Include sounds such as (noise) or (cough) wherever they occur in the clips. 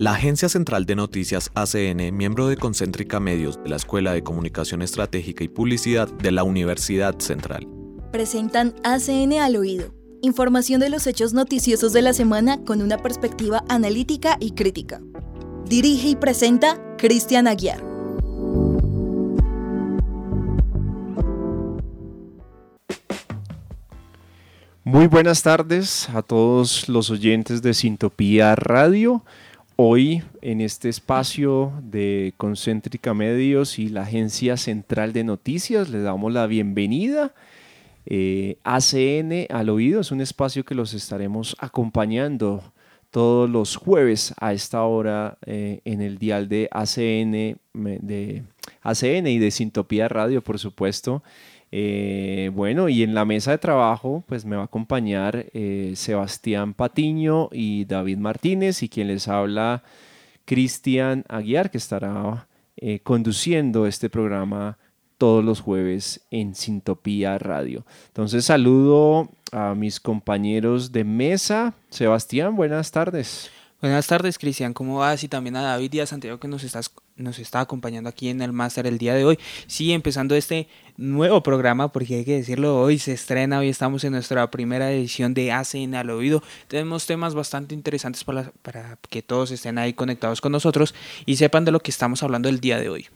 La Agencia Central de Noticias ACN, miembro de Concéntrica Medios de la Escuela de Comunicación Estratégica y Publicidad de la Universidad Central. Presentan ACN al oído. Información de los hechos noticiosos de la semana con una perspectiva analítica y crítica. Dirige y presenta Cristian Aguiar. Muy buenas tardes a todos los oyentes de Sintopía Radio. Hoy en este espacio de Concéntrica Medios y la Agencia Central de Noticias les damos la bienvenida. Eh, ACN al oído es un espacio que los estaremos acompañando todos los jueves a esta hora eh, en el dial de ACN, de ACN y de Sintopía Radio, por supuesto. Eh, bueno, y en la mesa de trabajo, pues me va a acompañar eh, Sebastián Patiño y David Martínez, y quien les habla, Cristian Aguiar, que estará eh, conduciendo este programa todos los jueves en Sintopía Radio. Entonces saludo a mis compañeros de mesa. Sebastián, buenas tardes. Buenas tardes, Cristian. ¿Cómo vas? Y también a David a Santiago que nos, estás, nos está acompañando aquí en el máster el día de hoy. Sí, empezando este nuevo programa, porque hay que decirlo, hoy se estrena, hoy estamos en nuestra primera edición de ACN al oído. Tenemos temas bastante interesantes para, para que todos estén ahí conectados con nosotros y sepan de lo que estamos hablando el día de hoy.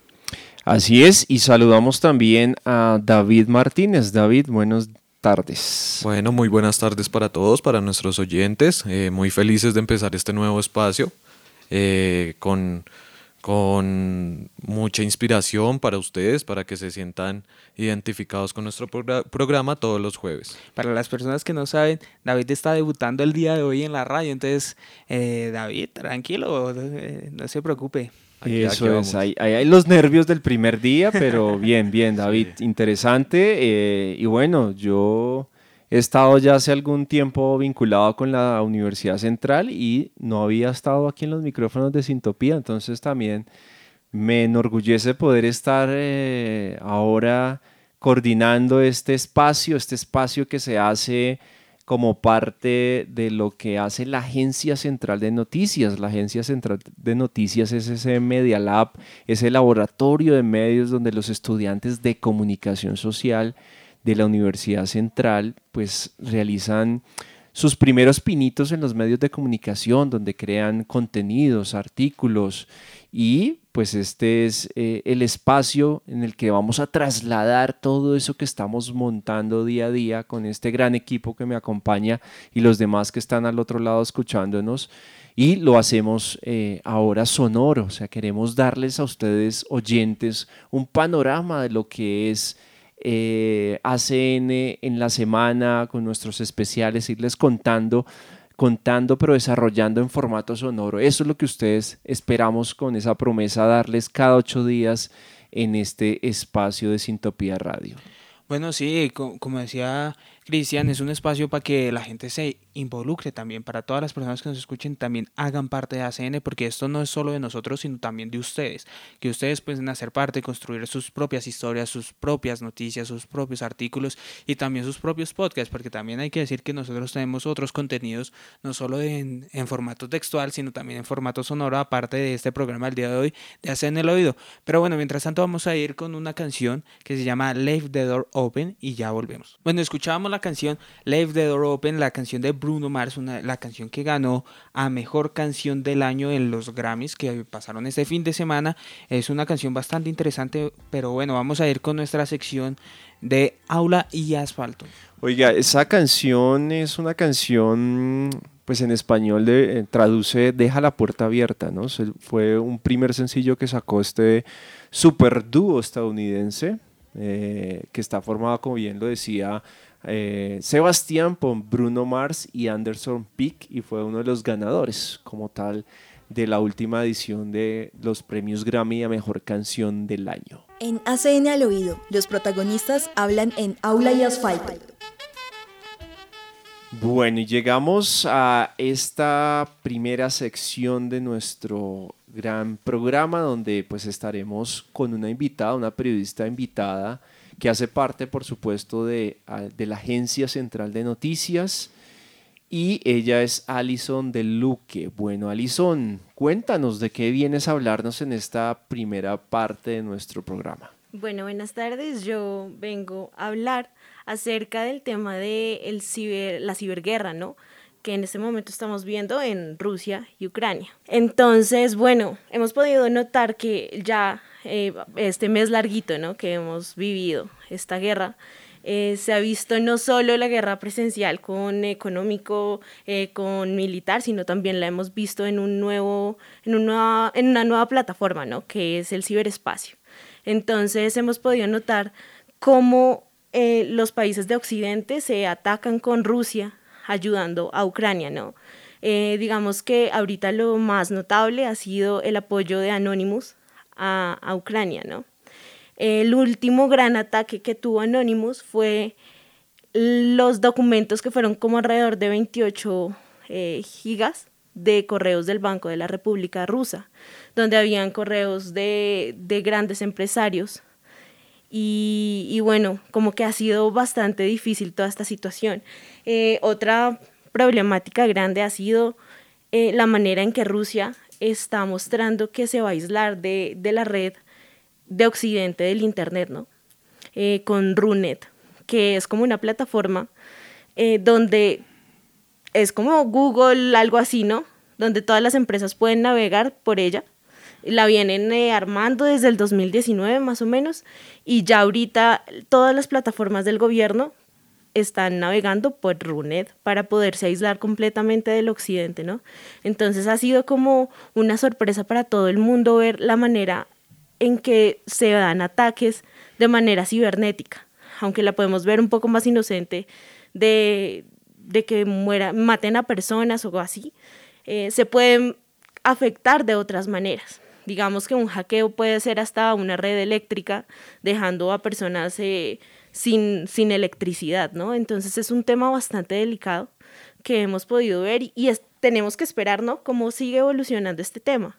Así es, y saludamos también a David Martínez. David, buenos tardes. Bueno, muy buenas tardes para todos, para nuestros oyentes. Eh, muy felices de empezar este nuevo espacio eh, con, con mucha inspiración para ustedes, para que se sientan identificados con nuestro programa todos los jueves. Para las personas que no saben, David está debutando el día de hoy en la radio, entonces, eh, David, tranquilo, no se preocupe. Eso es, hay, hay, los nervios del primer día, pero (laughs) bien, bien, David, interesante. Eh, y bueno, yo he estado ya hace algún tiempo vinculado con la Universidad Central y no había estado aquí en los micrófonos de Sintopía, entonces también me enorgullece poder estar eh, ahora coordinando este espacio, este espacio que se hace como parte de lo que hace la Agencia Central de Noticias. La Agencia Central de Noticias es ese Media Lab, ese laboratorio de medios donde los estudiantes de comunicación social de la Universidad Central pues realizan sus primeros pinitos en los medios de comunicación, donde crean contenidos, artículos y pues este es eh, el espacio en el que vamos a trasladar todo eso que estamos montando día a día con este gran equipo que me acompaña y los demás que están al otro lado escuchándonos. Y lo hacemos eh, ahora sonoro, o sea, queremos darles a ustedes oyentes un panorama de lo que es eh, ACN en la semana con nuestros especiales, irles contando contando pero desarrollando en formato sonoro. Eso es lo que ustedes esperamos con esa promesa darles cada ocho días en este espacio de Sintopía Radio. Bueno, sí, como decía Cristian, es un espacio para que la gente se involucre también, para todas las personas que nos escuchen también hagan parte de ACN, porque esto no es solo de nosotros, sino también de ustedes, que ustedes pueden hacer parte, construir sus propias historias, sus propias noticias, sus propios artículos y también sus propios podcasts, porque también hay que decir que nosotros tenemos otros contenidos, no solo en, formato textual, sino también en formato sonoro, aparte de este programa el día de hoy de ACN el oído. Pero bueno, mientras tanto vamos a ir con una canción que se llama Leave the Door Open y ya volvemos. Bueno, escuchábamos la canción Leave the Door Open, la canción de Bruno Mars, una, la canción que ganó a Mejor Canción del Año en los Grammys que pasaron este fin de semana. Es una canción bastante interesante, pero bueno, vamos a ir con nuestra sección de Aula y Asfalto. Oiga, esa canción es una canción, pues en español de, eh, traduce Deja la puerta abierta, ¿no? fue un primer sencillo que sacó este super dúo estadounidense, eh, que está formado, como bien lo decía, eh, Sebastián con Bruno Mars y Anderson Peak y fue uno de los ganadores como tal de la última edición de los premios Grammy a Mejor Canción del Año. En ACN al oído, los protagonistas hablan en aula y asfalto. Bueno, y llegamos a esta primera sección de nuestro gran programa donde pues estaremos con una invitada, una periodista invitada que hace parte, por supuesto, de, de la Agencia Central de Noticias y ella es Alison de Luque. Bueno, Alison, cuéntanos de qué vienes a hablarnos en esta primera parte de nuestro programa. Bueno, buenas tardes. Yo vengo a hablar acerca del tema de el la ciberguerra, ¿no? que en este momento estamos viendo en Rusia y Ucrania. Entonces, bueno, hemos podido notar que ya eh, este mes larguito, ¿no? Que hemos vivido esta guerra, eh, se ha visto no solo la guerra presencial con económico, eh, con militar, sino también la hemos visto en, un nuevo, en, una, en una nueva plataforma, ¿no? que es el ciberespacio. Entonces hemos podido notar cómo eh, los países de Occidente se atacan con Rusia ayudando a Ucrania, ¿no? digamos que ahorita lo más notable ha sido el apoyo de Anonymous a, a Ucrania, ¿no? El último gran ataque que tuvo Anonymous fue los documentos que fueron como alrededor de 28 eh, gigas de correos del Banco de la República Rusa, donde habían correos de, grandes empresarios. Y, bueno, como que ha sido bastante difícil toda esta situación. Eh, otra problemática grande ha sido eh, la manera en que Rusia está mostrando que se va a aislar de, de la red de Occidente del Internet, ¿no? Eh, con Runet, que es como una plataforma eh, donde es como Google, algo así, ¿no? Donde todas las empresas pueden navegar por ella. La vienen eh, armando desde el 2019 más o menos y ya ahorita todas las plataformas del gobierno están navegando por Runet para poderse aislar completamente del occidente, ¿no? Entonces ha sido como una sorpresa para todo el mundo ver la manera en que se dan ataques de manera cibernética, aunque la podemos ver un poco más inocente de, que muera, maten a personas o así, eh, se pueden afectar de otras maneras. Digamos que un hackeo puede ser hasta una red eléctrica, dejando a personas eh, sin, sin electricidad, ¿no? Entonces es un tema bastante delicado que hemos podido ver y, tenemos que esperar, ¿no? Cómo sigue evolucionando este tema.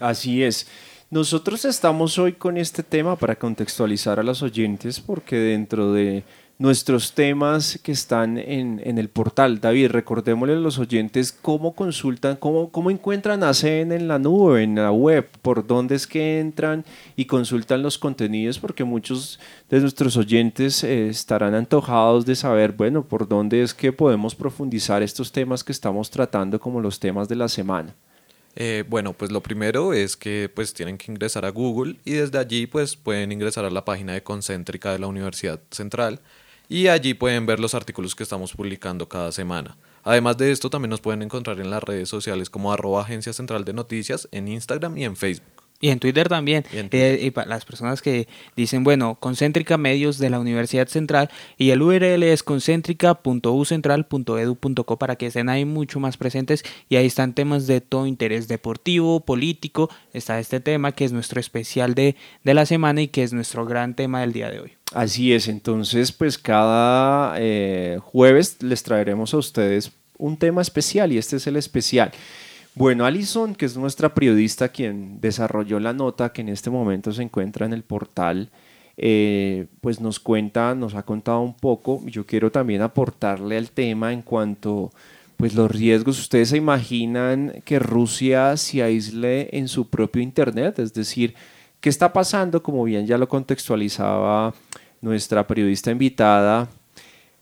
Así es. Nosotros estamos hoy con este tema para contextualizar a los oyentes porque dentro de nuestros temas que están en, el portal, David, recordémosle a los oyentes cómo consultan, cómo, cómo encuentran ACN en la nube, en la web, por dónde es que entran y consultan los contenidos, porque muchos de nuestros oyentes eh, estarán antojados de saber, bueno, por dónde es que podemos profundizar estos temas que estamos tratando como los temas de la semana. Eh, bueno, pues lo primero es que pues tienen que ingresar a Google y desde allí pues pueden ingresar a la página de Concéntrica de la Universidad Central y allí pueden ver los artículos que estamos publicando cada semana. Además de esto también nos pueden encontrar en las redes sociales como arroba agencia central de noticias en Instagram y en Facebook. Y en Twitter también. Eh, y, para las personas que dicen, bueno, concéntrica medios de la Universidad Central y el URL es concéntrica.ucentral.edu.co para que estén ahí mucho más presentes y ahí están temas de todo interés deportivo, político. Está este tema que es nuestro especial de, de la semana y que es nuestro gran tema del día de hoy. Así es, entonces pues cada eh, jueves les traeremos a ustedes un tema especial y este es el especial. Bueno, Alison, que es nuestra periodista quien desarrolló la nota que en este momento se encuentra en el portal, eh, pues nos cuenta, nos ha contado un poco. Yo quiero también aportarle al tema en cuanto pues los riesgos. Ustedes se imaginan que Rusia se aísle en su propio internet, es decir, ¿qué está pasando? Como bien ya lo contextualizaba nuestra periodista invitada,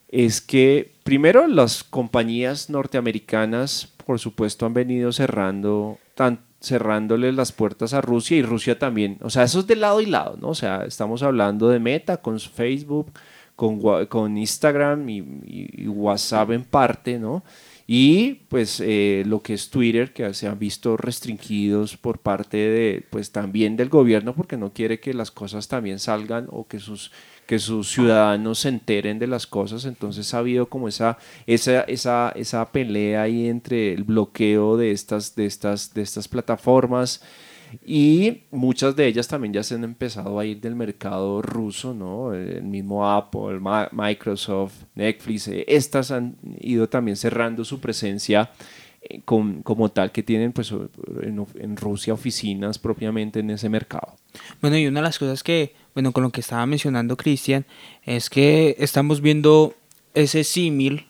es que primero las compañías norteamericanas por supuesto, han venido cerrando, tan, cerrándole las puertas a Rusia y Rusia también. O sea, eso es de lado y lado, ¿no? O sea, estamos hablando de Meta con Facebook, con, con Instagram y, WhatsApp en parte, ¿no? Y pues eh, lo que es Twitter, que se han visto restringidos por parte de, pues también del gobierno, porque no quiere que las cosas también salgan o que sus que sus ciudadanos se enteren de las cosas, entonces ha habido como esa, esa, esa, esa pelea ahí entre el bloqueo de estas, de estas, de estas plataformas y muchas de ellas también ya se han empezado a ir del mercado ruso, ¿no? El mismo Apple, Microsoft, Netflix, eh, estas han ido también cerrando su presencia eh, como tal que tienen pues en, en Rusia oficinas propiamente en ese mercado. Bueno, y una de las cosas que bueno, con lo que estaba mencionando Cristian, es que estamos viendo ese símil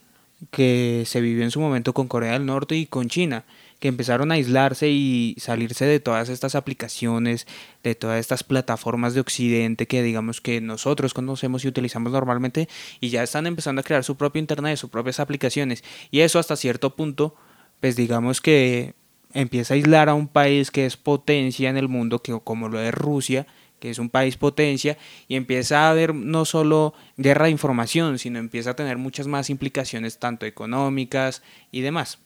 que se vivió en su momento con Corea del Norte y con China, que empezaron a aislarse y salirse de todas estas aplicaciones, de todas estas plataformas de Occidente que digamos que nosotros conocemos y utilizamos normalmente y ya están empezando a crear su propio Internet, sus propias aplicaciones. Y eso hasta cierto punto, pues digamos que empieza a aislar a un país que es potencia en el mundo, que como lo es Rusia, que es un país potencia, y empieza a haber no solo guerra de información, sino empieza a tener muchas más implicaciones, tanto económicas y demás.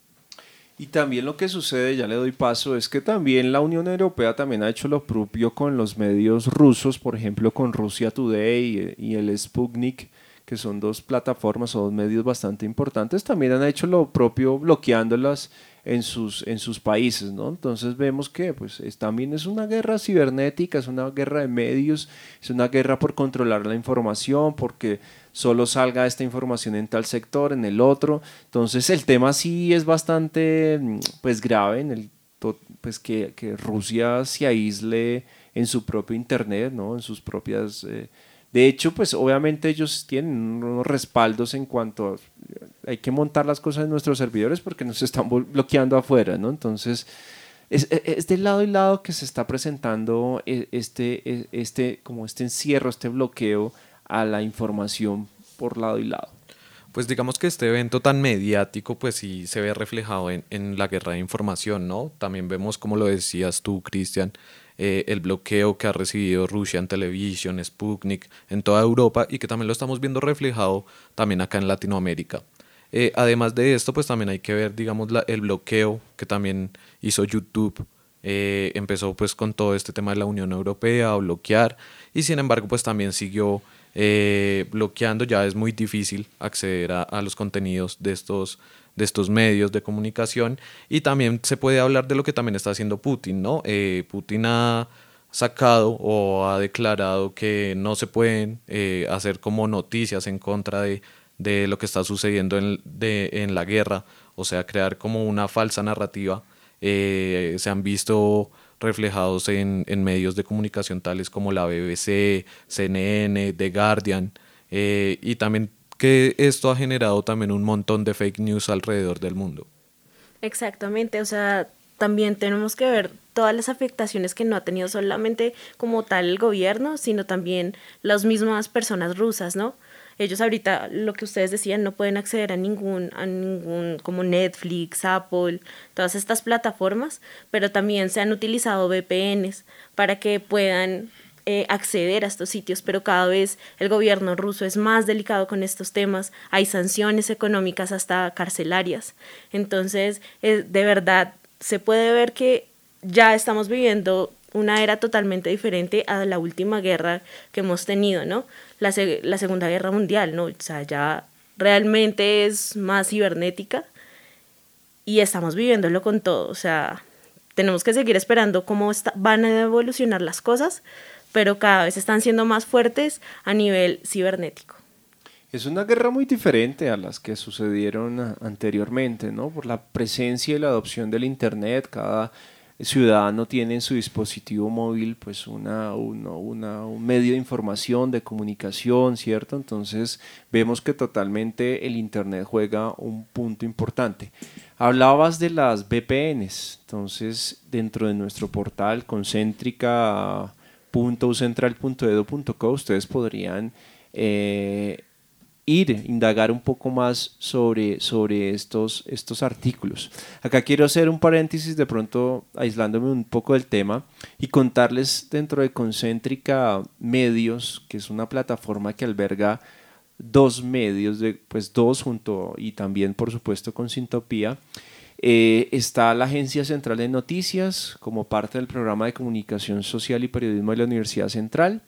Y también lo que sucede, ya le doy paso, es que también la Unión Europea también ha hecho lo propio con los medios rusos, por ejemplo con Rusia Today y el Sputnik, que son dos plataformas o dos medios bastante importantes, también han hecho lo propio bloqueándolas en sus, en sus países, ¿no? Entonces vemos que pues también es una guerra cibernética, es una guerra de medios, es una guerra por controlar la información, porque solo salga esta información en tal sector, en el otro. Entonces el tema sí es bastante pues grave en el pues que, que Rusia se aísle en su propio internet, ¿no? En sus propias eh, de hecho, pues obviamente ellos tienen unos respaldos en cuanto a, hay que montar las cosas en nuestros servidores porque nos están bloqueando afuera, ¿no? Entonces, es, e, es, de lado y lado que se está presentando e, este, e, este, como este encierro, este bloqueo a la información por lado y lado. Pues digamos que este evento tan mediático, pues sí se ve reflejado en, en la guerra de información, ¿no? También vemos, como lo decías tú, Cristian, eh, el bloqueo que ha recibido Russian Television, Sputnik en toda Europa y que también lo estamos viendo reflejado también acá en Latinoamérica. Eh, además de esto, pues también hay que ver, digamos, el bloqueo que también hizo YouTube. Eh, empezó pues con todo este tema de la Unión Europea a bloquear y sin embargo pues también siguió bloqueando. Ya es muy difícil acceder a, a los contenidos de estos de estos medios de comunicación y también se puede hablar de lo que también está haciendo Putin, ¿no? Eh, Putin ha sacado o ha declarado que no se pueden eh, hacer como noticias en contra de, de lo que está sucediendo en, de, en, la guerra, o sea, crear como una falsa narrativa. Eh, se han visto reflejados en, en, medios de comunicación tales como la BBC, CNN, The Guardian, y también que esto ha generado también un montón de fake news alrededor del mundo. Exactamente, o sea, también tenemos que ver todas las afectaciones que no ha tenido solamente como tal el gobierno, sino también las mismas personas rusas, ¿no? Ellos ahorita, lo que ustedes decían, no pueden acceder a ningún, a ningún como Netflix, Apple, todas estas plataformas, pero también se han utilizado VPNs para que puedan eh, acceder a estos sitios, pero cada vez el gobierno ruso es más delicado con estos temas, hay sanciones económicas hasta carcelarias. Entonces, de verdad, se puede ver que ya estamos viviendo una era totalmente diferente a la última guerra que hemos tenido, ¿no? La, la Segunda Guerra Mundial, ¿no? O sea, ya realmente es más cibernética y estamos viviéndolo con todo, o sea, tenemos que seguir esperando cómo van a evolucionar las cosas, pero cada vez están siendo más fuertes a nivel cibernético. Es una guerra muy diferente a las que sucedieron anteriormente, ¿no? Por la presencia y la adopción del Internet, cada ciudadano tiene en su dispositivo móvil pues una, una, un medio de información, de comunicación, ¿cierto? Entonces vemos que totalmente el Internet juega un punto importante. Hablabas de las VPNs, entonces dentro de nuestro portal concéntrica .ucentral.edu.co ustedes podrían eh, ir, indagar un poco más sobre, sobre estos, estos artículos. Acá quiero hacer un paréntesis de pronto aislándome un poco del tema y contarles dentro de Concéntrica Medios, que es una plataforma que alberga dos medios, de, pues dos junto y también por supuesto con Sintopía, eh, está la Agencia Central de Noticias como parte del programa de comunicación social y periodismo de la Universidad Central.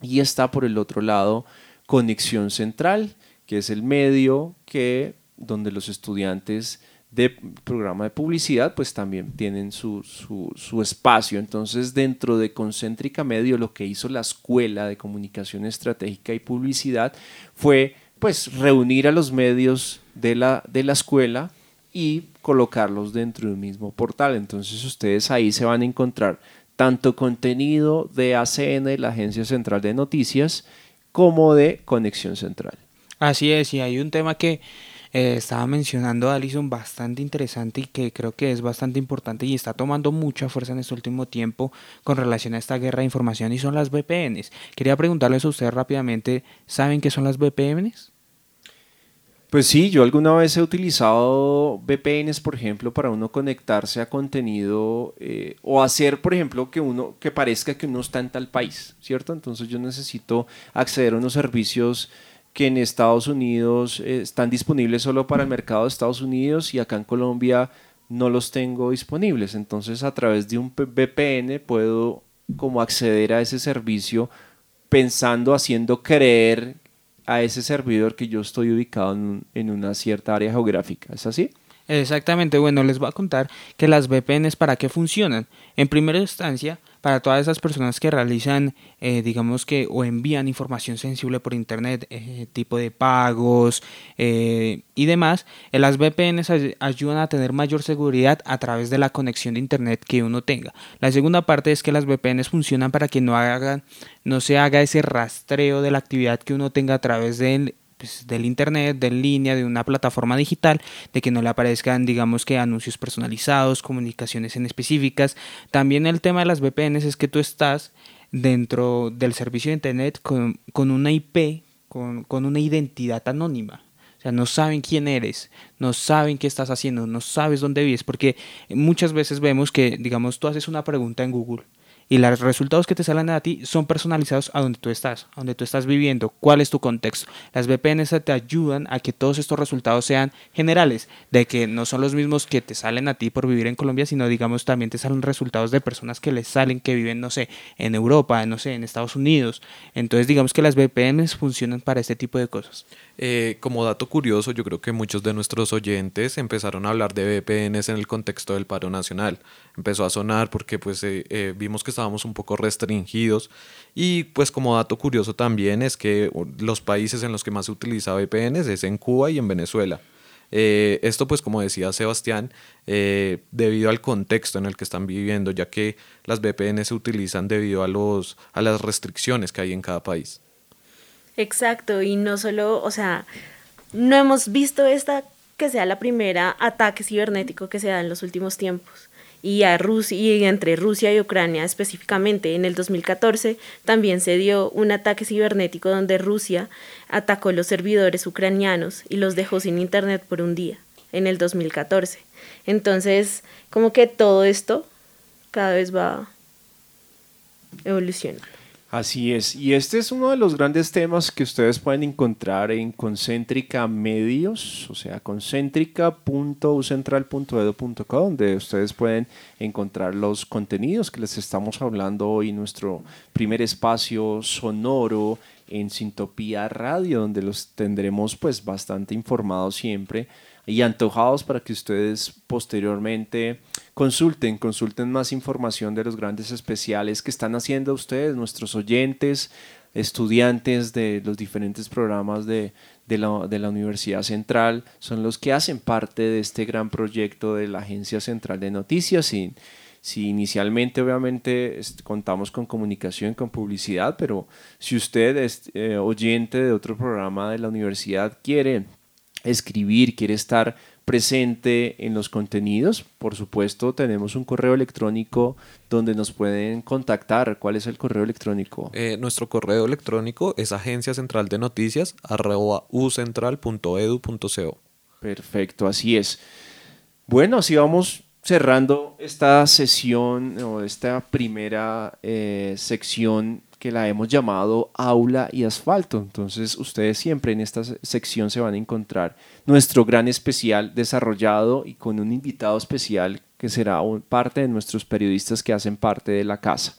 Y está por el otro lado Conexión Central, que es el medio que donde los estudiantes de programa de publicidad pues también tienen su, su, su, espacio. Entonces dentro de Concéntrica Medio lo que hizo la Escuela de Comunicación Estratégica y Publicidad fue pues reunir a los medios de la, de la escuela y colocarlos dentro de un mismo portal. Entonces ustedes ahí se van a encontrar tanto contenido de ACN, la Agencia Central de Noticias, como de Conexión Central. Así es, y hay un tema que eh, estaba mencionando Alison bastante interesante y que creo que es bastante importante y está tomando mucha fuerza en este último tiempo con relación a esta guerra de información y son las VPNs. Quería preguntarles a ustedes rápidamente, ¿saben qué son las VPNs? Pues sí, yo alguna vez he utilizado VPNs, por ejemplo, para uno conectarse a contenido eh, o hacer, por ejemplo, que uno que parezca que uno está en tal país, ¿cierto? Entonces yo necesito acceder a unos servicios que en Estados Unidos eh, están disponibles solo para el mercado de Estados Unidos y acá en Colombia no los tengo disponibles. Entonces a través de un VPN puedo como acceder a ese servicio pensando, haciendo creer a ese servidor que yo estoy ubicado en, una cierta área geográfica. ¿Es así? Exactamente, bueno, les voy a contar que las VPNs para qué funcionan. En primera instancia, para todas esas personas que realizan, eh, digamos que, o envían información sensible por Internet, eh, tipo de pagos eh, y demás, las VPNs ayudan a tener mayor seguridad a través de la conexión de Internet que uno tenga. La segunda parte es que las VPNs funcionan para que no, no se haga ese rastreo de la actividad que uno tenga a través del pues, del internet, de línea, de una plataforma digital, de que no le aparezcan, digamos que anuncios personalizados, comunicaciones en específicas. También el tema de las VPNs es que tú estás dentro del servicio de internet con, una IP, con, con una identidad anónima. O sea, no saben quién eres, no saben qué estás haciendo, no sabes dónde vives, porque muchas veces vemos que, digamos, tú haces una pregunta en Google y los resultados que te salen a ti son personalizados a donde tú estás, a donde tú estás viviendo, cuál es tu contexto. Las VPNs te ayudan a que todos estos resultados sean generales, de que no son los mismos que te salen a ti por vivir en Colombia, sino digamos también te salen resultados de personas que les salen que viven, no sé, en Europa, no sé, en Estados Unidos. Entonces digamos que las VPNs funcionan para este tipo de cosas. Eh, como dato curioso, yo creo que muchos de nuestros oyentes empezaron a hablar de VPNs en el contexto del paro nacional. Empezó a sonar porque pues eh, eh, vimos que estábamos un poco restringidos y pues como dato curioso también es que los países en los que más se utiliza VPNs es en Cuba y en Venezuela. esto pues como decía Sebastián, debido al contexto en el que están viviendo, ya que las VPNs se utilizan debido a, los, a las restricciones que hay en cada país. Exacto, y no solo, o sea, no hemos visto esta que sea la primera ataque cibernético que se da en los últimos tiempos. Y, a Rusia, y entre Rusia y Ucrania específicamente, en el 2014 también se dio un ataque cibernético donde Rusia atacó los servidores ucranianos y los dejó sin internet por un día, en el 2014. Entonces, como que todo esto cada vez va evolucionando. Así es, y este es uno de los grandes temas que ustedes pueden encontrar en Concéntrica Medios, o sea, concéntrica.ucentral.edu.co, donde ustedes pueden encontrar los contenidos que les estamos hablando hoy, nuestro primer espacio sonoro en Sintopía Radio, donde los tendremos pues bastante informados siempre y antojados para que ustedes posteriormente consulten, consulten más información de los grandes especiales que están haciendo ustedes, nuestros oyentes, estudiantes de los diferentes programas de, la, de, la, Universidad Central, son los que hacen parte de este gran proyecto de la Agencia Central de Noticias. Y, si inicialmente obviamente contamos con comunicación, con publicidad, pero si usted es eh, oyente de otro programa de la universidad, quiere escribir, quiere estar presente en los contenidos, por supuesto tenemos un correo electrónico donde nos pueden contactar. ¿Cuál es el correo electrónico? Eh, nuestro correo electrónico es agencia central de noticias ucentral.edu.co. Perfecto, así es. Bueno, así vamos cerrando esta sesión o esta primera eh, sección que la hemos llamado aula y asfalto. Entonces ustedes siempre en esta sección se van a encontrar nuestro gran especial desarrollado y con un invitado especial que será parte de nuestros periodistas que hacen parte de la casa.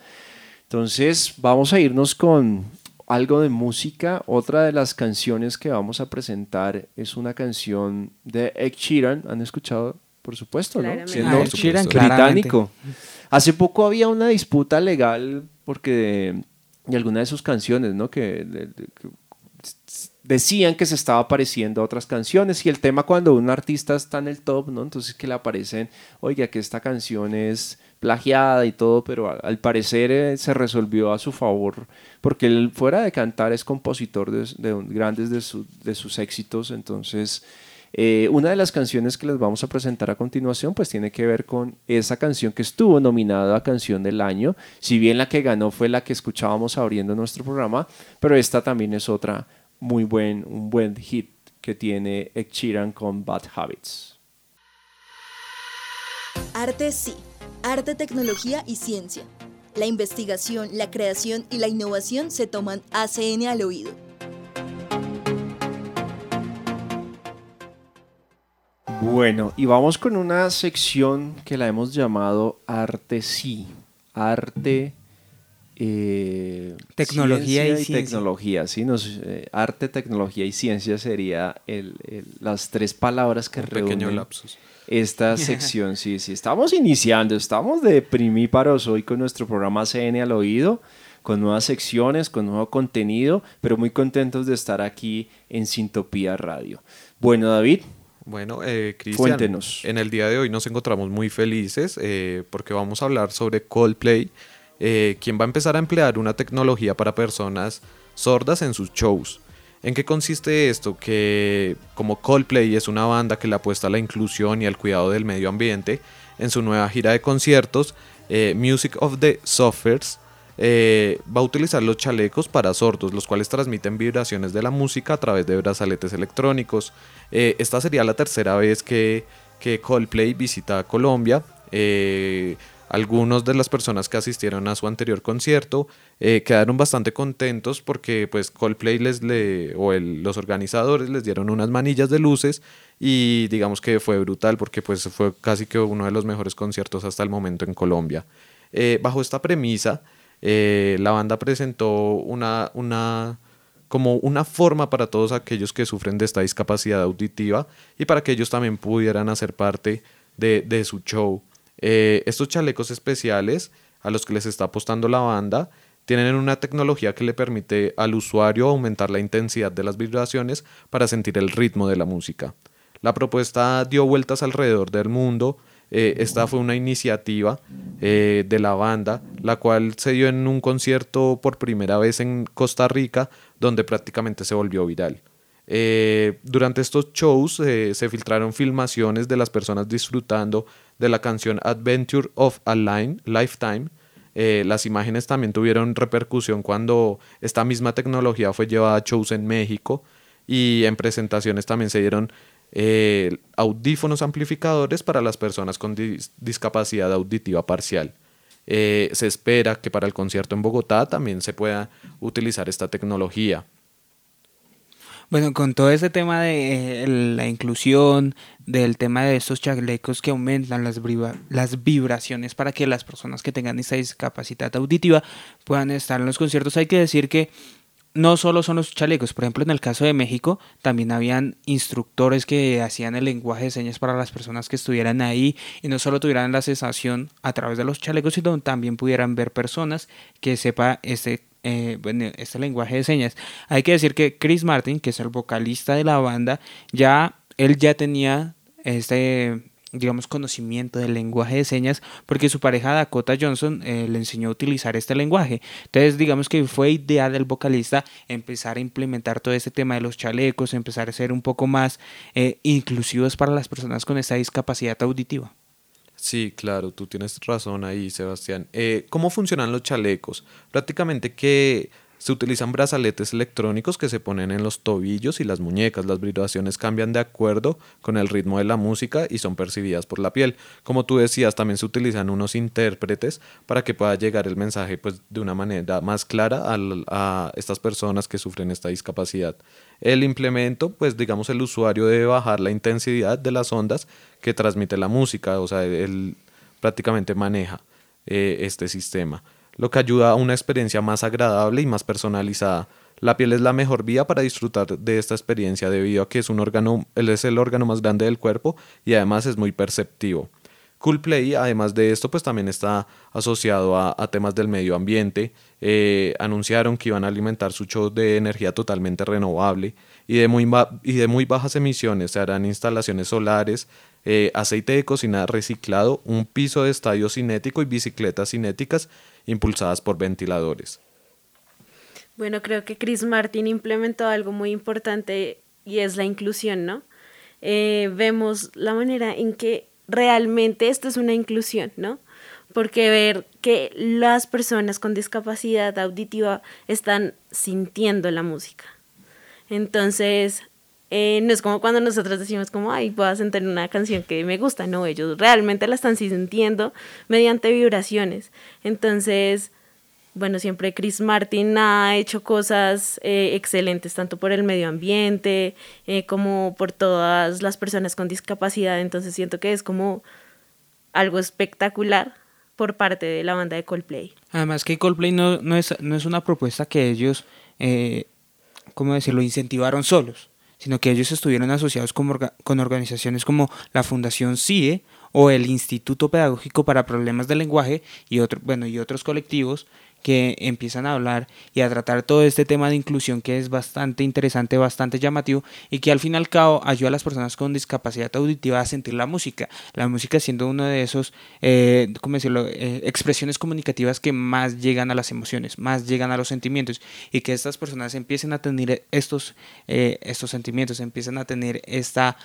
Entonces vamos a irnos con algo de música. Otra de las canciones que vamos a presentar es una canción de Ed Sheeran. ¿Han escuchado? Por supuesto, ¿no? Siendo Sheeran, británico. Hace poco había una disputa legal porque y alguna de sus canciones, ¿no? Que, decían que se estaba pareciendo a otras canciones y el tema cuando un artista está en el top, ¿no? Entonces que le aparecen, oiga, que esta canción es plagiada y todo, pero al, parecer eh, se resolvió a su favor, porque él fuera de cantar es compositor de, grandes de, de, sus éxitos, entonces Eh, una de las canciones que les vamos a presentar a continuación pues tiene que ver con esa canción que estuvo nominada a Canción del Año, si bien la que ganó fue la que escuchábamos abriendo nuestro programa, pero esta también es otra muy buen, un buen hit que tiene Ed con Bad Habits. Arte sí, arte, tecnología y ciencia. La investigación, la creación y la innovación se toman ACN al oído. Bueno, y vamos con una sección que la hemos llamado Arte sí. Arte, eh, Tecnología y ciencia. tecnología, sí. Nos, eh, arte, tecnología y ciencia sería el- el- las tres palabras que Un pequeño reúnen lapsus. esta (laughs) sección. Sí, sí, estamos iniciando, estamos de primíparos hoy con nuestro programa CN al oído, con nuevas secciones, con nuevo contenido, pero muy contentos de estar aquí en Sintopía Radio. Bueno, David, Bueno, eh, Cristian, Cuéntenos. en el día de hoy nos encontramos muy felices eh, porque vamos a hablar sobre Coldplay, eh, quien va a empezar a emplear una tecnología para personas sordas en sus shows. ¿En qué consiste esto? Que como Coldplay es una banda que le apuesta a la inclusión y al cuidado del medio ambiente, en su nueva gira de conciertos, eh, Music of the Suffers, eh, va a utilizar los chalecos para sordos, los cuales transmiten vibraciones de la música a través de brazaletes electrónicos. Eh, esta sería la tercera vez que, que Coldplay visita Colombia. Eh, algunos de las personas que asistieron a su anterior concierto eh, quedaron bastante contentos porque pues Coldplay les le, o los organizadores les dieron unas manillas de luces y digamos que fue brutal porque pues fue casi que uno de los mejores conciertos hasta el momento en Colombia. Eh, bajo esta premisa, eh, la banda presentó una, como una forma para todos aquellos que sufren de esta discapacidad auditiva y para que ellos también pudieran hacer parte de, de su show. Eh, estos chalecos especiales a los que les está apostando la banda tienen una tecnología que le permite al usuario aumentar la intensidad de las vibraciones para sentir el ritmo de la música. La propuesta dio vueltas alrededor del mundo. Eh, esta fue una iniciativa eh, de la banda, la cual se dio en un concierto por primera vez en Costa Rica, donde prácticamente se volvió viral. Eh, durante estos shows se filtraron filmaciones de las personas disfrutando de la canción Adventure of a Line, Lifetime. Las imágenes también tuvieron repercusión cuando esta misma tecnología fue llevada a shows en México y en presentaciones también se dieron eh, audífonos amplificadores para las personas con dis- discapacidad auditiva parcial. Eh, se espera que para el concierto en Bogotá también se pueda utilizar esta tecnología. Bueno, con todo este tema de eh, la inclusión, del tema de estos chalecos que aumentan las, vibraciones para que las personas que tengan esta discapacidad auditiva puedan estar en los conciertos, hay que decir que no solo son los chalecos, por ejemplo, en el caso de México también habían instructores que hacían el lenguaje de señas para las personas que estuvieran ahí y no solo tuvieran la sensación a través de los chalecos, sino también pudieran ver personas que sepa este eh, bueno, este lenguaje de señas. Hay que decir que Chris Martin, que es el vocalista de la banda, ya él ya tenía este digamos conocimiento del lenguaje de señas porque su pareja Dakota Johnson eh, le enseñó a utilizar este lenguaje entonces digamos que fue idea del vocalista empezar a implementar todo este tema de los chalecos empezar a ser un poco más eh, inclusivos para las personas con esta discapacidad auditiva Sí, claro, tú tienes razón ahí, Sebastián. Eh, ¿Cómo funcionan los chalecos? Prácticamente que se utilizan brazaletes electrónicos que se ponen en los tobillos y las muñecas. Las vibraciones cambian de acuerdo con el ritmo de la música y son percibidas por la piel. Como tú decías, también se utilizan unos intérpretes para que pueda llegar el mensaje pues, de una manera más clara a estas personas que sufren esta discapacidad. El implemento, pues digamos, el usuario debe bajar la intensidad de las ondas que transmite la música, o sea, él prácticamente maneja eh, este sistema, lo que ayuda a una experiencia más agradable y más personalizada. La piel es la mejor vía para disfrutar de esta experiencia debido a que es un órgano, es el órgano más grande del cuerpo y además es muy perceptivo. Coolplay, además de esto, pues también está asociado a, temas del medio ambiente. Eh, anunciaron que iban a alimentar su show de energía totalmente renovable y de muy, y de muy bajas emisiones. Se harán instalaciones solares, eh, aceite de cocina reciclado, un piso de estadio cinético y bicicletas cinéticas impulsadas por ventiladores. Bueno, creo que Chris Martin implementó algo muy importante y es la inclusión, ¿no? eh, vemos la manera en que realmente esto es una inclusión, ¿no? Porque ver que las personas con discapacidad auditiva están sintiendo la música. Entonces, eh, no es como cuando nosotros decimos como, ay, voy a sentir una canción que me gusta, no, ellos realmente la están sintiendo mediante vibraciones. Entonces, bueno, siempre Chris Martin ha hecho cosas eh, excelentes, tanto por el medio ambiente eh, como por todas las personas con discapacidad, entonces siento que es como algo espectacular por parte de la banda de Coldplay. Además que Coldplay no, no, es, no es una propuesta que ellos, eh, ¿cómo decirlo?, incentivaron solos, sino que ellos estuvieron asociados con, con organizaciones como la Fundación CIE o el Instituto Pedagógico para Problemas del Lenguaje y, otro, bueno, y otros colectivos que empiezan a hablar y a tratar todo este tema de inclusión que es bastante interesante, bastante llamativo y que al fin y al cabo ayuda a las personas con discapacidad auditiva a sentir la música. La música siendo uno de esos, eh, ¿cómo decirlo?, eh, expresiones comunicativas que más llegan a las emociones, más llegan a los sentimientos y que estas personas empiecen a tener estos, eh, estos sentimientos, empiezan a tener esta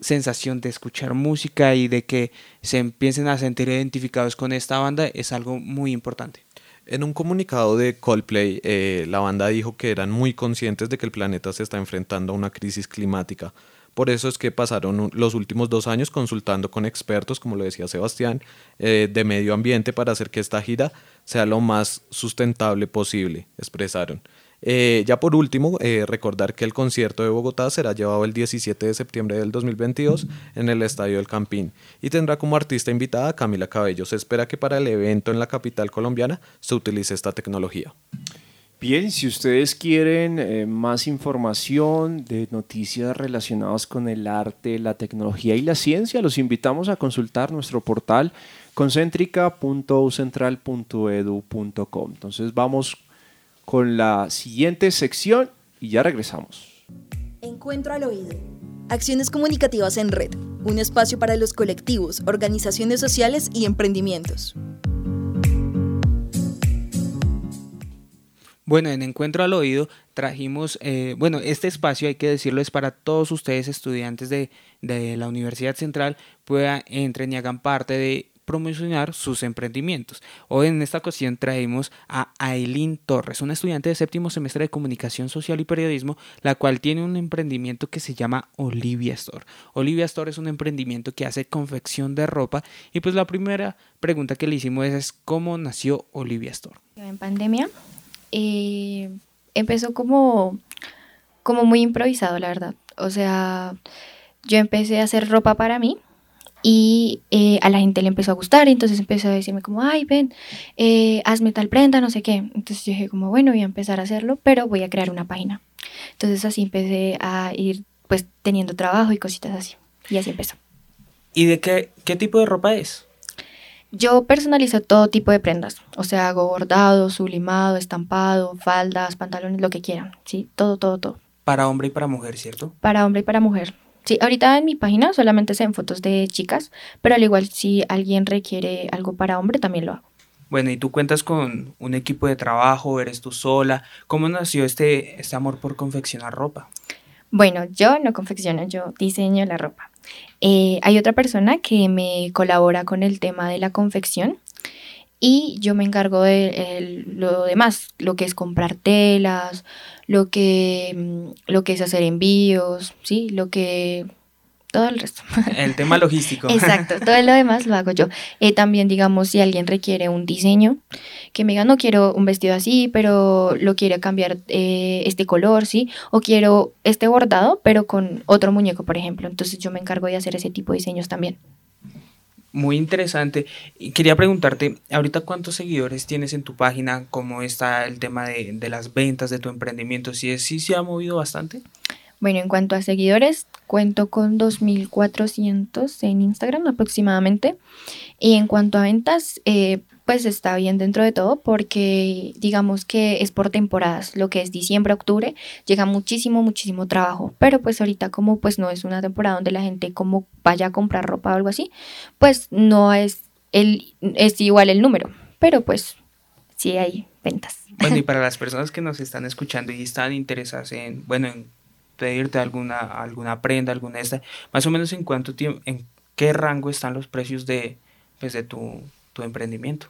sensación de escuchar música y de que se empiecen a sentir identificados con esta banda es algo muy importante. En un comunicado de Coldplay, eh, la banda dijo que eran muy conscientes de que el planeta se está enfrentando a una crisis climática. Por eso es que pasaron los últimos dos años consultando con expertos, como lo decía Sebastián, eh, de medio ambiente para hacer que esta gira sea lo más sustentable posible, expresaron. Eh, ya por último, eh, recordar que el concierto de Bogotá será llevado el 17 de septiembre del 2022 en el Estadio del Campín y tendrá como artista invitada Camila Cabello. Se espera que para el evento en la capital colombiana se utilice esta tecnología. Bien, si ustedes quieren eh, más información de noticias relacionadas con el arte, la tecnología y la ciencia, los invitamos a consultar nuestro portal concentrica.ucentral.edu.com. Entonces vamos con la siguiente sección y ya regresamos. Encuentro al oído. Acciones comunicativas en red. Un espacio para los colectivos, organizaciones sociales y emprendimientos. Bueno, en Encuentro al Oído trajimos, eh, bueno, este espacio hay que decirlo es para todos ustedes estudiantes de, de la Universidad Central, puedan entren y hagan parte de promocionar sus emprendimientos. Hoy en esta ocasión traemos a Aileen Torres, una estudiante de séptimo semestre de Comunicación Social y Periodismo, la cual tiene un emprendimiento que se llama Olivia Store. Olivia Store es un emprendimiento que hace confección de ropa y pues la primera pregunta que le hicimos es, ¿cómo nació Olivia Store? En pandemia eh, empezó como, como muy improvisado, la verdad. O sea, yo empecé a hacer ropa para mí y eh, a la gente le empezó a gustar, y entonces empezó a decirme como, ay, ven, eh, hazme tal prenda, no sé qué. Entonces yo dije como, bueno, voy a empezar a hacerlo, pero voy a crear una página. Entonces así empecé a ir pues teniendo trabajo y cositas así. Y así empezó. ¿Y de qué, qué tipo de ropa es? Yo personalizo todo tipo de prendas, o sea, hago bordado, sublimado, estampado, faldas, pantalones, lo que quieran, ¿sí? Todo, todo, todo. Para hombre y para mujer, ¿cierto? Para hombre y para mujer. Sí, ahorita en mi página solamente se ven fotos de chicas, pero al igual si alguien requiere algo para hombre, también lo hago. Bueno, y tú cuentas con un equipo de trabajo, eres tú sola. ¿Cómo nació este, este amor por confeccionar ropa? Bueno, yo no confecciono, yo diseño la ropa. Eh, hay otra persona que me colabora con el tema de la confección y yo me encargo de lo demás, lo que es comprar telas, lo que, mm, lo que es hacer envíos, ¿sí? Lo que... Todo el resto. (laughs) El tema logístico. Exacto, todo lo demás lo hago yo. Eh, también, digamos, si alguien requiere un diseño, que me diga, no quiero un vestido así, pero lo quiere cambiar eh, este color, ¿sí? O quiero este bordado, pero con otro muñeco, por ejemplo. Entonces yo me encargo de hacer ese tipo de diseños también muy interesante. Quería preguntarte, ahorita cuántos seguidores tienes en tu página, cómo está el tema de, de las ventas de tu emprendimiento, si es, si se ha movido bastante. Bueno, en cuanto a seguidores, cuento con 2.400 en Instagram aproximadamente. Y en cuanto a ventas, eh, pues está bien dentro de todo porque digamos que es por temporadas, lo que es diciembre, octubre, llega muchísimo, muchísimo trabajo, pero pues ahorita como pues no es una temporada donde la gente como vaya a comprar ropa o algo así, pues no es, el, es igual el número, pero pues sí hay ventas. Bueno, y (laughs) para las personas que nos están escuchando y están interesadas en, bueno, en pedirte alguna, alguna prenda, alguna esta, más o menos en cuánto tiempo, en qué rango están los precios de, pues, de tu, tu emprendimiento.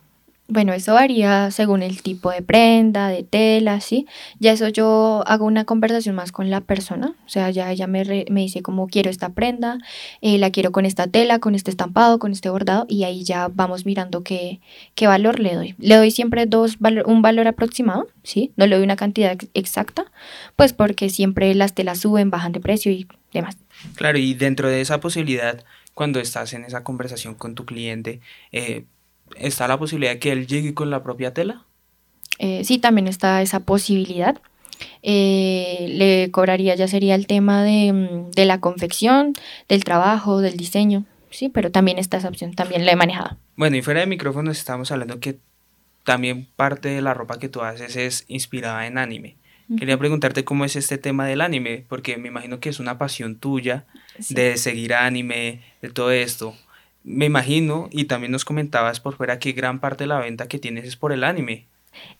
Bueno, eso varía según el tipo de prenda, de tela, ¿sí? Ya eso yo hago una conversación más con la persona, o sea, ya ella me, me dice cómo quiero esta prenda, eh, la quiero con esta tela, con este estampado, con este bordado, y ahí ya vamos mirando qué, qué valor le doy. Le doy siempre dos un valor aproximado, ¿sí? No le doy una cantidad exacta, pues porque siempre las telas suben, bajan de precio y demás. Claro, y dentro de esa posibilidad, cuando estás en esa conversación con tu cliente, eh, ¿está la posibilidad de que él llegue con la propia tela? Eh, sí, también está esa posibilidad. Eh, le cobraría ya sería el tema mm, de, la confección, del trabajo, del diseño, sí, pero también está esa opción, también la he manejado. Bueno, y fuera de micrófonos estamos hablando que también parte de la ropa que tú haces es inspirada en anime. Quería preguntarte cómo es este tema del anime, porque me imagino que es una pasión tuya de seguir anime, de todo esto me imagino, y también nos comentabas por fuera que gran parte de la venta que tienes es por el anime.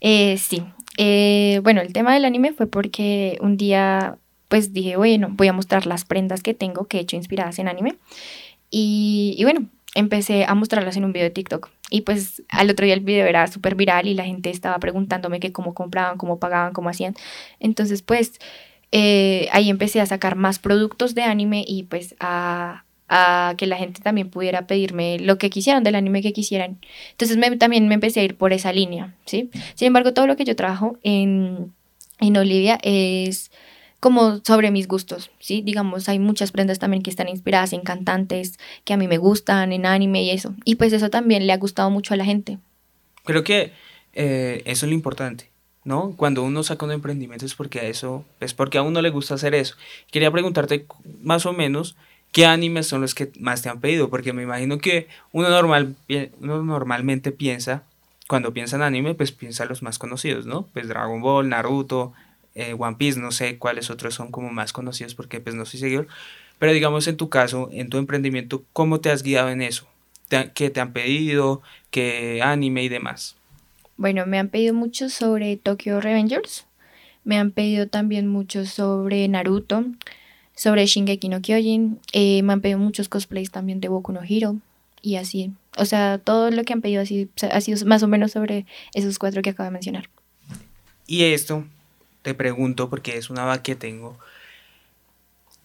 Eh, sí, eh, bueno, el tema del anime fue porque un día pues dije, bueno, voy a mostrar las prendas que tengo que he hecho inspiradas en anime. Y, y bueno, empecé a mostrarlas en un video de TikTok. Y pues al otro día el video era súper viral y la gente estaba preguntándome que cómo compraban, cómo pagaban, cómo hacían. Entonces pues eh, ahí empecé a sacar más productos de anime y pues a, a que la gente también pudiera pedirme lo que quisieran, del anime que quisieran. Entonces también me empecé a ir por esa línea, ¿sí? Sin embargo, todo lo que yo trabajo en, en Olivia es como sobre mis gustos, ¿sí? Digamos, hay muchas prendas también que están inspiradas en cantantes que a mí me gustan, en anime y eso. Y pues eso también le ha gustado mucho a la gente. Creo que eh, eso es lo importante, ¿no? Cuando uno saca un emprendimiento es porque a eso, es porque a uno le gusta hacer eso. Quería preguntarte más o menos ¿qué animes son los que más te han pedido? Porque me imagino que uno, normal, uno normalmente piensa, cuando piensa en anime, pues piensa los más conocidos, ¿no? Pues Dragon Ball, Naruto, eh, One Piece, no sé cuáles otros son como más conocidos porque pues no soy seguidor. Pero digamos en tu caso, en tu emprendimiento, ¿cómo te has guiado en eso? ¿Qué te han pedido? ¿Qué anime y demás? Bueno, me han pedido mucho sobre Tokyo Revengers. Me han pedido también mucho sobre Naruto sobre Shingeki no Kyojin. Eh, me han pedido muchos cosplays también de Boku no Hero y así. O sea, todo lo que han pedido así, ha sido más o menos sobre esos cuatro que acabo de mencionar. Y esto te pregunto porque es una va que tengo.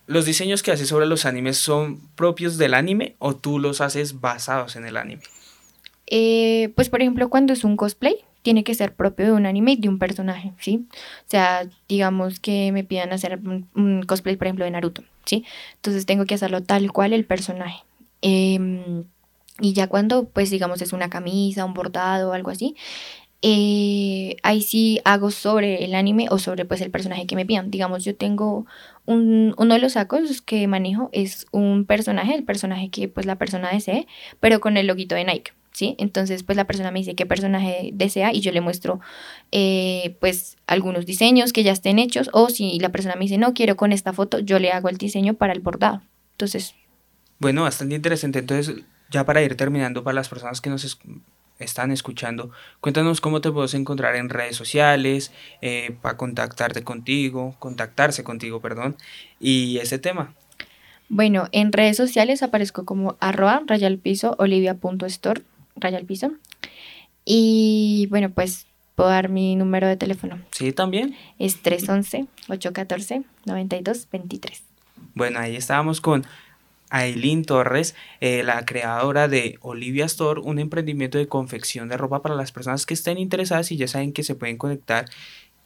¿Los diseños que haces sobre los animes son propios del anime o tú los haces basados en el anime? Eh, pues por ejemplo cuando es un cosplay, tiene que ser propio de un anime y de un personaje, ¿sí? O sea, digamos que me pidan hacer un, cosplay, por ejemplo, de Naruto, ¿sí? Entonces tengo que hacerlo tal cual el personaje. Em, y ya cuando, pues, digamos, es una camisa, un bordado algo así, eh, ahí sí hago sobre el anime o sobre, pues, el personaje que me pidan. Digamos, yo tengo un, uno de los sacos que manejo es un personaje, el personaje que, pues, la persona desee, pero con el loguito de Nike. ¿Sí? Entonces, pues la persona me dice qué personaje desea y yo le muestro, eh, pues, algunos diseños que ya estén hechos o si la persona me dice, no, quiero con esta foto, yo le hago el diseño para el bordado. Entonces... Bueno, bastante interesante. Entonces, ya para ir terminando, para las personas que nos están escuchando, cuéntanos cómo te puedes encontrar en redes sociales, eh, para contactarte contigo, contactarse contigo, perdón, y ese tema. Bueno, en redes sociales aparezco como arroba rayalpiso olivia.store raya al piso. Y bueno, pues puedo dar mi número de teléfono. Sí, también. Es 311-814-9223. Bueno, ahí estábamos con Aileen Torres, eh, la creadora de Olivia Store, un emprendimiento de confección de ropa para las personas que estén interesadas y ya saben que se pueden conectar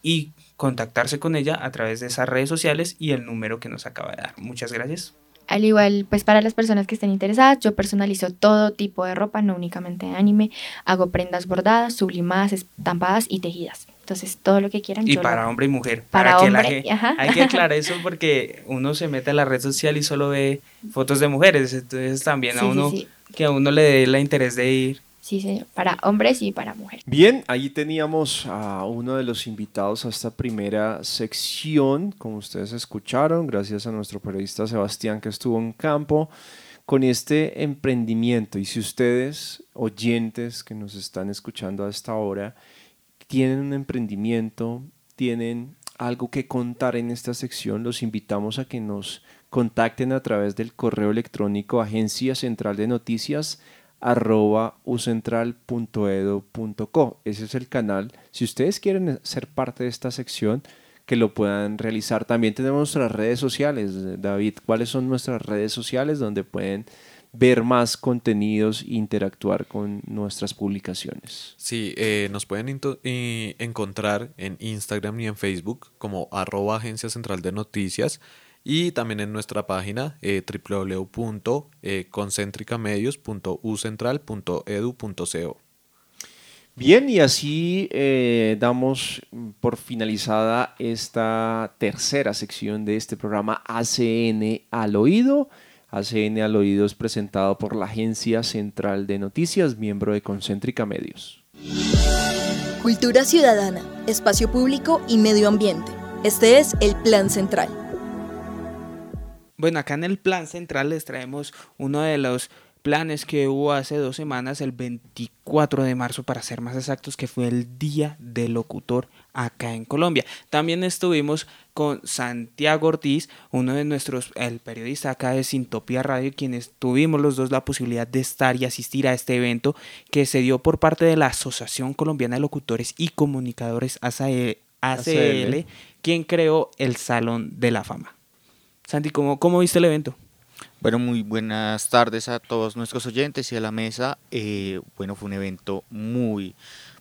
y contactarse con ella a través de esas redes sociales y el número que nos acaba de dar. Muchas gracias. Al igual, pues para las personas que estén interesadas, yo personalizo todo tipo de ropa, no únicamente de anime. Hago prendas bordadas, sublimadas, estampadas y tejidas. Entonces, todo lo que quieran. Y para hombre y mujer. Para, hombre, (laughs) Hay que aclarar eso porque uno se mete a la red social y solo ve fotos de mujeres. Entonces, también a uno, que a uno le dé el interés de ir Sí, señor, para hombres y para mujeres. Bien, ahí teníamos a uno de los invitados a esta primera sección, como ustedes escucharon, gracias a nuestro periodista Sebastián que estuvo en campo con este emprendimiento. Y si ustedes, oyentes que nos están escuchando a esta hora, tienen un emprendimiento, tienen algo que contar en esta sección, los invitamos a que nos contacten a través del correo electrónico agencia central de noticias arroba ucentral.edu.co. Ese es el canal. Si ustedes quieren ser parte de esta sección, que lo puedan realizar. También tenemos nuestras redes sociales. David, ¿cuáles son nuestras redes sociales donde pueden ver más contenidos e interactuar con nuestras publicaciones? Sí, eh, nos pueden encontrar en Instagram y en Facebook como arroba agencia central de noticias y también en nuestra página eh, www.concentricamedios.ucentral.edu.co. Bien, y así eh, damos por finalizada esta tercera sección de este programa ACN al oído. ACN al oído es presentado por la Agencia Central de Noticias, miembro de Concéntrica Medios. Cultura ciudadana, espacio público y medio ambiente. Este es el Plan Central. Bueno, acá en el plan central les traemos uno de los planes que hubo hace dos semanas, el 24 de marzo para ser más exactos, que fue el Día del Locutor acá en Colombia. También estuvimos con Santiago Ortiz, uno de nuestros, el periodista acá de Sintopía Radio, quienes tuvimos los dos la posibilidad de estar y asistir a este evento que se dio por parte de la Asociación Colombiana de Locutores y Comunicadores ACL, quien creó el Salón de la Fama. Santi, ¿cómo, cómo viste el evento? Bueno, muy buenas tardes a todos nuestros oyentes y a la mesa. Eh, bueno, fue un evento muy,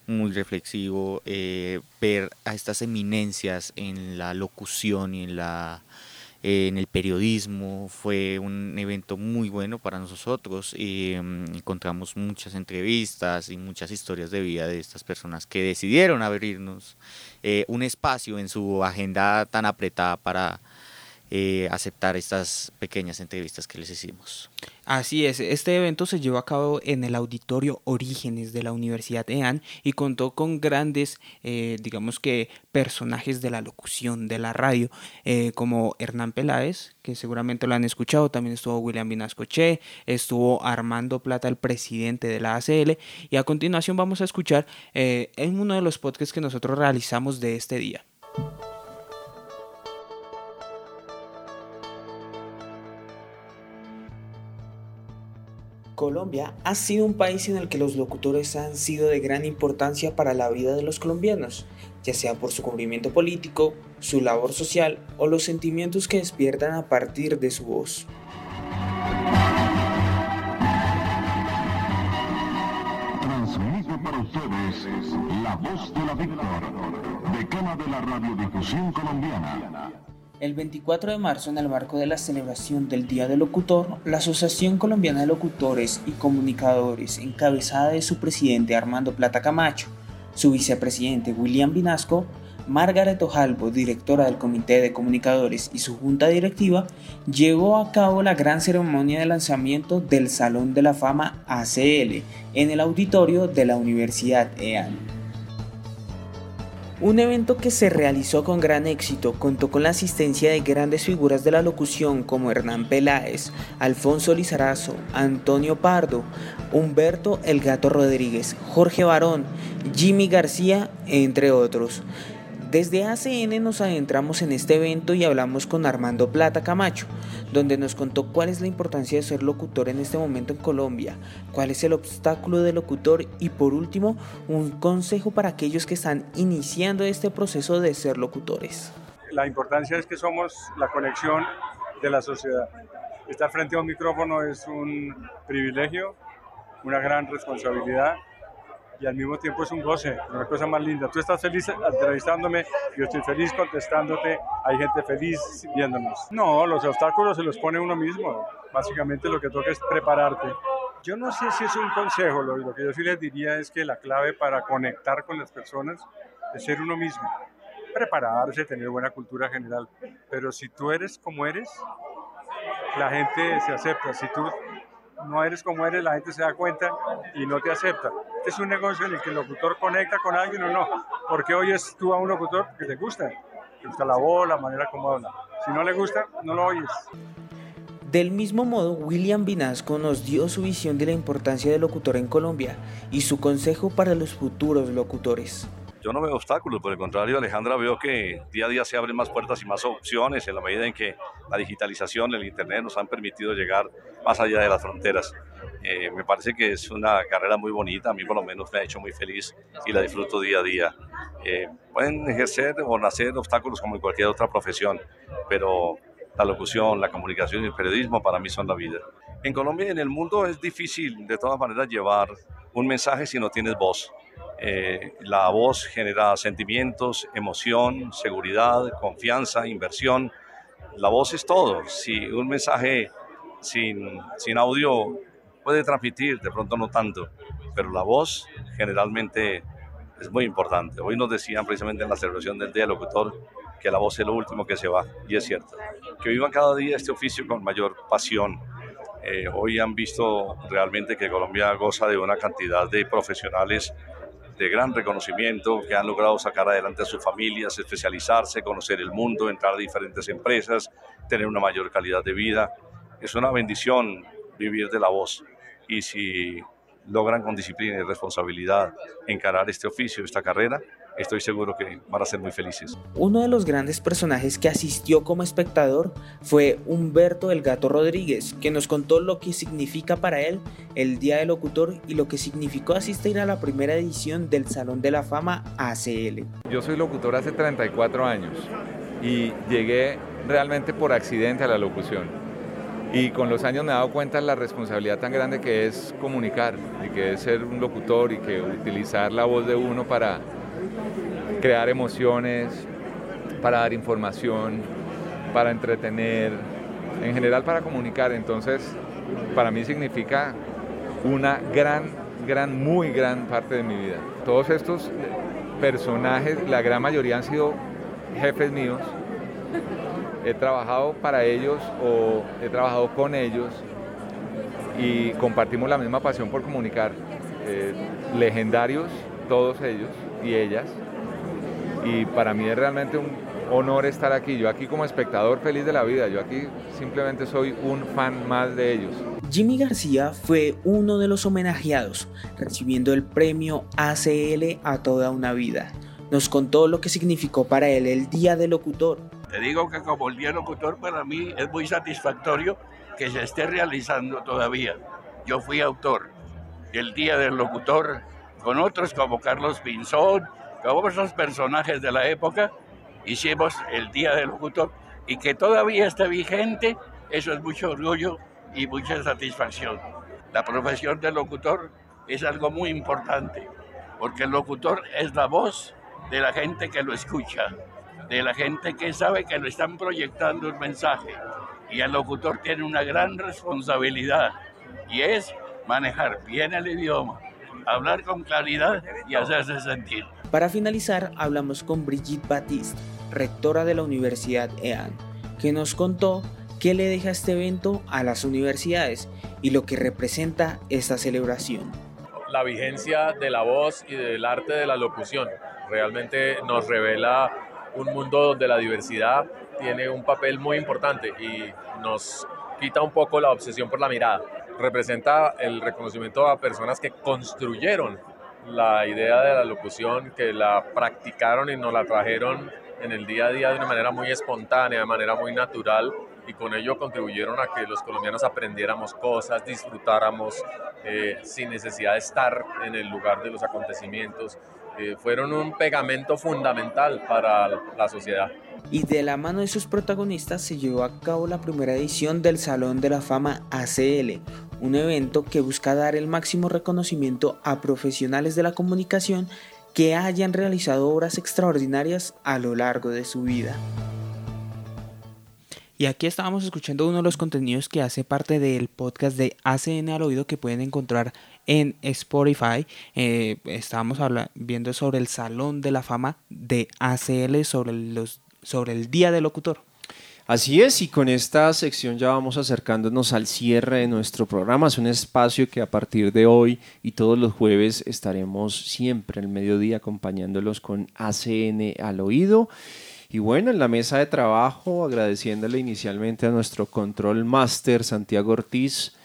muy reflexivo. Eh, ver a estas eminencias en la locución y en, la, eh, en el periodismo fue un evento muy bueno para nosotros. Mm, encontramos muchas entrevistas y muchas historias de vida de estas personas que decidieron abrirnos un espacio en su agenda tan apretada para eh, aceptar estas pequeñas entrevistas que les hicimos. Así es, este evento se llevó a cabo en el auditorio Orígenes de la Universidad EAN y contó con grandes, eh, digamos que, personajes de la locución, de la radio, eh, como Hernán Peláez, que seguramente lo han escuchado, también estuvo William Vinascoche, estuvo Armando Plata, el presidente de la ACL, y a continuación vamos a escuchar en uno de los podcasts que nosotros realizamos de este día. Colombia ha sido un país en el que los locutores han sido de gran importancia para la vida de los colombianos, ya sea por su cubrimiento político, su labor social o los sentimientos que despiertan a partir de su voz. Transmite para ustedes la voz de la Víctor, decana de la radiodifusión colombiana. El 24 de marzo, en el marco de la celebración del Día del Locutor, la Asociación Colombiana de Locutores y Comunicadores, encabezada de su presidente Armando Plata Camacho, su vicepresidente William Vinasco, Margaret Ojalvo, directora del Comité de Comunicadores y su junta directiva, llevó a cabo la gran ceremonia de lanzamiento del Salón de la Fama ACL en el auditorio de la Universidad EAN. Un evento que se realizó con gran éxito contó con la asistencia de grandes figuras de la locución como Hernán Peláez, Alfonso Lizarazo, Antonio Pardo, Humberto El Gato Rodríguez, Jorge Barón, Jimmy García, entre otros. Desde ACN nos adentramos en este evento y hablamos con Armando Plata Camacho, donde nos contó cuál es la importancia de ser locutor en este momento en Colombia, cuál es el obstáculo del locutor y por último un consejo para aquellos que están iniciando este proceso de ser locutores. La importancia es que somos la conexión de la sociedad. Estar frente a un micrófono es un privilegio, una gran responsabilidad y al mismo tiempo es un goce, una cosa más linda. Tú estás feliz entrevistándome, yo estoy feliz contestándote, hay gente feliz viéndonos. No, los obstáculos se los pone uno mismo. Básicamente lo que toca es prepararte. Yo no sé si es un consejo, lo, lo que yo sí les diría es que la clave para conectar con las personas es ser uno mismo. Prepararse, tener buena cultura general. Pero si tú eres como eres, la gente se acepta. Si tú no eres como eres, la gente se da cuenta y no te acepta. Es un negocio en el que el locutor conecta con alguien o no. Porque oyes tú a un locutor que te gusta, te gusta la voz, la manera como habla. Si no le gusta, no lo oyes. Del mismo modo, William Vinasco nos dio su visión de la importancia del locutor en Colombia y su consejo para los futuros locutores yo no veo obstáculos, por el contrario, Alejandra, veo que día a día se abren más puertas y más opciones en la medida en que la digitalización, el Internet nos han permitido llegar más allá de las fronteras. Eh, me parece que es una carrera muy bonita, a mí por lo menos me ha hecho muy feliz y la disfruto día a día. Eh, pueden ejercer o nacer obstáculos como en cualquier otra profesión, pero la locución, la comunicación y el periodismo para mí son la vida. En Colombia y en el mundo es difícil de todas maneras llevar un mensaje si no tienes voz. Eh, la voz genera sentimientos, emoción, seguridad, confianza, inversión. La voz es todo. Si un mensaje sin, sin audio puede transmitir, de pronto no tanto, pero la voz generalmente es muy importante. Hoy nos decían precisamente en la celebración del Día del Locutor que la voz es lo último que se va, y es cierto. Que vivan cada día este oficio con mayor pasión. Eh, hoy han visto realmente que Colombia goza de una cantidad de profesionales de gran reconocimiento que han logrado sacar adelante a sus familias, especializarse, conocer el mundo, entrar a diferentes empresas, tener una mayor calidad de vida. Es una bendición vivir de la voz y si logran con disciplina y responsabilidad encarar este oficio, esta carrera, estoy seguro que van a ser muy felices. Uno de los grandes personajes que asistió como espectador fue Humberto el Gato Rodríguez, que nos contó lo que significa para él el Día del Locutor y lo que significó asistir a la primera edición del Salón de la Fama ACL. Yo soy locutor hace 34 años y llegué realmente por accidente a la locución y con los años me he dado cuenta de la responsabilidad tan grande que es comunicar y que es ser un locutor y que utilizar la voz de uno para crear emociones, para dar información, para entretener, en general para comunicar. Entonces, para mí significa una gran, gran, muy gran parte de mi vida. Todos estos personajes, la gran mayoría han sido jefes míos he trabajado para ellos o he trabajado con ellos y compartimos la misma pasión por comunicar. Eh, legendarios todos ellos y ellas. Y para mí es realmente un honor estar aquí. Yo aquí como espectador feliz de la vida. Yo aquí simplemente soy un fan más de ellos. Jimmy García fue uno de los homenajeados, recibiendo el premio ACL a toda una vida. Nos contó lo que significó para él el Día del Locutor, te digo que como el día locutor para mí es muy satisfactorio que se esté realizando todavía. Yo fui autor del Día del Locutor con otros como Carlos Pinzón, como otros personajes de la época, hicimos el Día del Locutor y que todavía está vigente, eso es mucho orgullo y mucha satisfacción. La profesión del locutor es algo muy importante, porque el locutor es la voz de la gente que lo escucha de la gente que sabe que lo están proyectando un mensaje. Y el locutor tiene una gran responsabilidad y es manejar bien el idioma, hablar con claridad y hacerse sentir. Para finalizar, hablamos con Brigitte Batiste, rectora de la Universidad EAN, que nos contó qué le deja este evento a las universidades y lo que representa esta celebración. La vigencia de la voz y del arte de la locución realmente nos revela un mundo donde la diversidad tiene un papel muy importante y nos quita un poco la obsesión por la mirada. Representa el reconocimiento a personas que construyeron la idea de la locución, que la practicaron y nos la trajeron en el día a día de una manera muy espontánea, de manera muy natural y con ello contribuyeron a que los colombianos aprendiéramos cosas, disfrutáramos eh, sin necesidad de estar en el lugar de los acontecimientos fueron un pegamento fundamental para la sociedad. Y de la mano de sus protagonistas se llevó a cabo la primera edición del Salón de la Fama ACL, un evento que busca dar el máximo reconocimiento a profesionales de la comunicación que hayan realizado obras extraordinarias a lo largo de su vida. Y aquí estábamos escuchando uno de los contenidos que hace parte del podcast de ACN al oído que pueden encontrar en Spotify. Eh, estábamos viendo sobre el Salón de la Fama de ACL, sobre el Día del Locutor. Así es, y con esta sección ya vamos acercándonos al cierre de nuestro programa. Es un espacio que a partir de hoy y todos los jueves estaremos siempre al mediodía acompañándolos con ACN al oído. Y bueno, en la mesa de trabajo, agradeciéndole inicialmente a nuestro control master Santiago Ortiz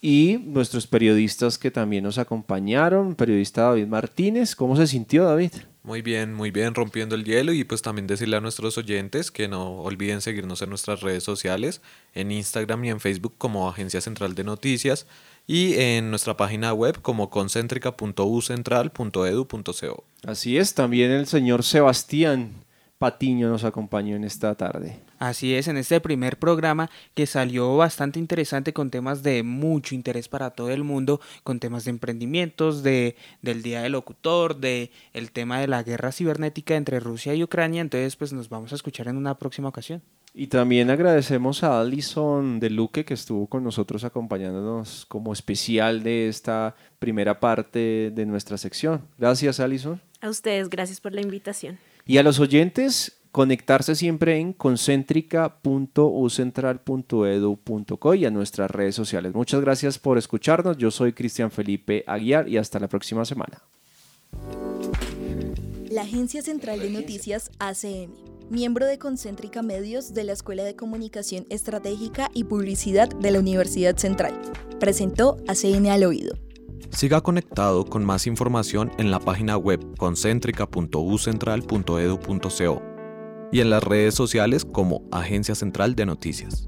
y nuestros periodistas que también nos acompañaron, periodista David Martínez. ¿Cómo se sintió David? Muy bien, muy bien, rompiendo el hielo y pues también decirle a nuestros oyentes que no olviden seguirnos en nuestras redes sociales, en Instagram y en Facebook como Agencia Central de Noticias y en nuestra página web como concentrica.ucentral.edu.co. Así es, también el señor Sebastián Patiño nos acompañó en esta tarde. Así es, en este primer programa que salió bastante interesante con temas de mucho interés para todo el mundo, con temas de emprendimientos, de, del Día del Locutor, de el tema de la guerra cibernética entre Rusia y Ucrania, entonces pues nos vamos a escuchar en una próxima ocasión. Y también agradecemos a Alison de Luque que estuvo con nosotros acompañándonos como especial de esta primera parte de nuestra sección. Gracias, Alison. A ustedes, gracias por la invitación. Y a los oyentes, conectarse siempre en concentrica.ucentral.edu.co y a nuestras redes sociales. Muchas gracias por escucharnos. Yo soy Cristian Felipe Aguiar y hasta la próxima semana. La Agencia Central de Noticias ACN, miembro de Concéntrica Medios de la Escuela de Comunicación Estratégica y Publicidad de la Universidad Central, presentó ACN al oído. Siga conectado con más información en la página web concentrica.ucentral.edu.co y en las redes sociales como Agencia Central de Noticias.